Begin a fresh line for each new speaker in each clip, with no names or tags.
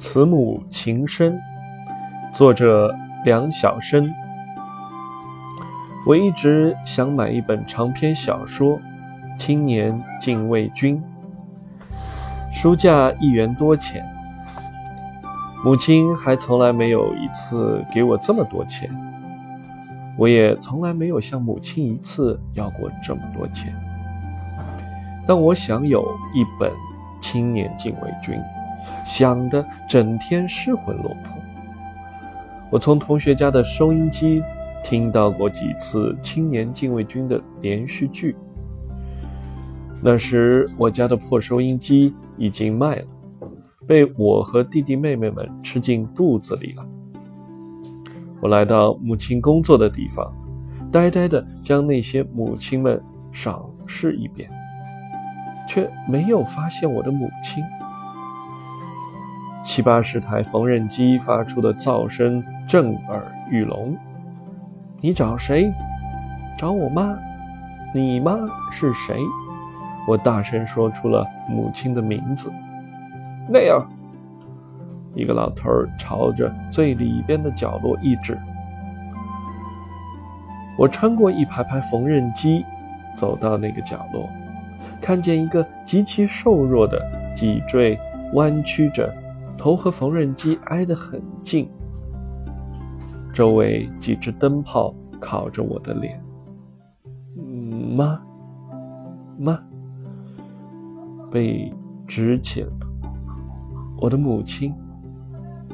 慈母情深，作者梁晓声。我一直想买一本长篇小说《青年禁卫军》，书价一元多钱。母亲还从来没有一次给我这么多钱，我也从来没有向母亲一次要过这么多钱。但我想有一本《青年禁卫军》。想的整天失魂落魄。我从同学家的收音机听到过几次《青年禁卫军》的连续剧。那时我家的破收音机已经卖了，被我和弟弟妹妹们吃进肚子里了。我来到母亲工作的地方，呆呆地将那些母亲们赏识一遍，却没有发现我的母亲。七八十台缝纫机发出的噪声震耳欲聋。你找谁？找我妈。你妈是谁？我大声说出了母亲的名字。那样，一个老头朝着最里边的角落一指。我穿过一排排缝纫机，走到那个角落，看见一个极其瘦弱的脊椎弯曲着。头和缝纫机挨得很近，周围几只灯泡烤着我的脸。妈，妈，被支起了。我的母亲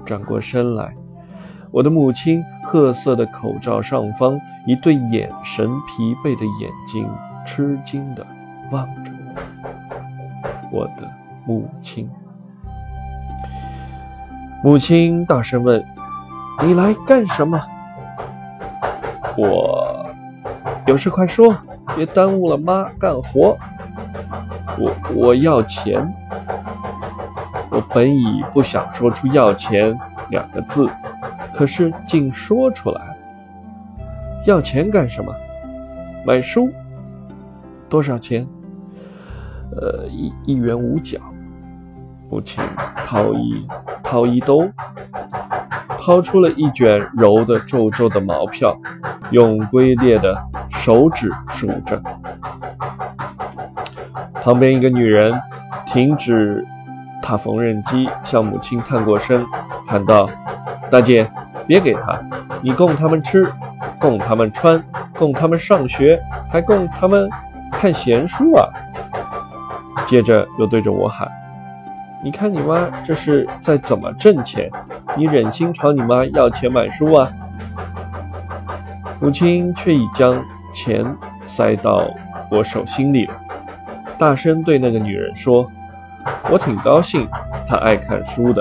转过身来，我的母亲褐色的口罩上方，一对眼神疲惫的眼睛，吃惊地望着我。我的母亲。母亲大声问：“你来干什么？”我有事快说，别耽误了妈干活。我我要钱。我本已不想说出“要钱”两个字，可是竟说出来了。要钱干什么？买书。多少钱？呃，一一元五角。母亲掏一掏衣兜，掏出了一卷揉得皱皱的毛票，用龟裂的手指数着。旁边一个女人停止踏缝纫机，向母亲探过身，喊道：“大姐，别给他，你供他们吃，供他们穿，供他们上学，还供他们看闲书啊！”接着又对着我喊。你看你妈这是在怎么挣钱？你忍心朝你妈要钱买书啊？母亲却已将钱塞到我手心里了，大声对那个女人说：“我挺高兴，她爱看书的。”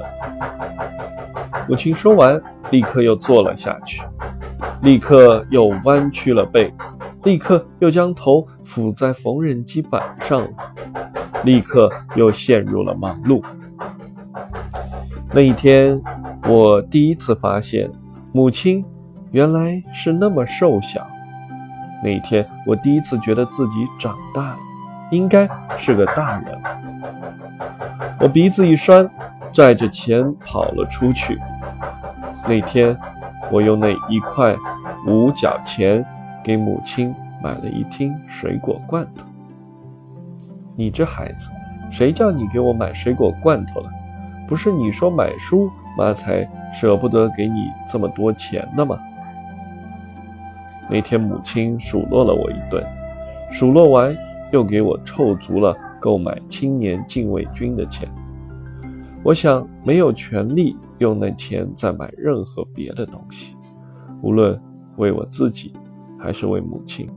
母亲说完，立刻又坐了下去，立刻又弯曲了背，立刻又将头伏在缝纫机板上。立刻又陷入了忙碌。那一天，我第一次发现母亲原来是那么瘦小。那一天，我第一次觉得自己长大了，应该是个大人。我鼻子一酸，拽着钱跑了出去。那天，我用那一块五角钱给母亲买了一听水果罐头。你这孩子，谁叫你给我买水果罐头了？不是你说买书，妈才舍不得给你这么多钱的吗？那天母亲数落了我一顿，数落完又给我凑足了购买青年禁卫军的钱。我想没有权利用那钱再买任何别的东西，无论为我自己还是为母亲。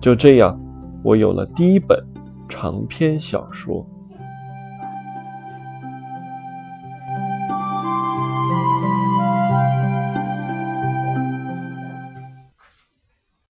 就这样。我有了第一本长篇小说。